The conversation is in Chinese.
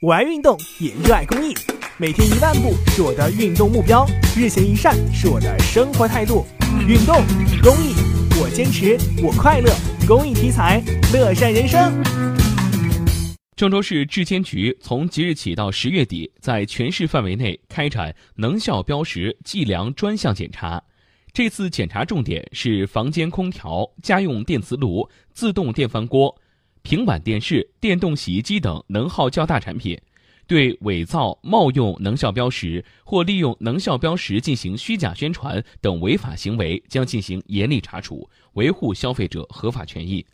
我爱运动，也热爱公益。每天一万步是我的运动目标，日行一善是我的生活态度。运动公益，我坚持，我快乐。公益题材，乐善人生。郑州市质监局从即日起到十月底，在全市范围内开展能效标识计量专项检查。这次检查重点是房间空调、家用电磁炉、自动电饭锅。平板电视、电动洗衣机等能耗较大产品，对伪造、冒用能效标识或利用能效标识进行虚假宣传等违法行为，将进行严厉查处，维护消费者合法权益。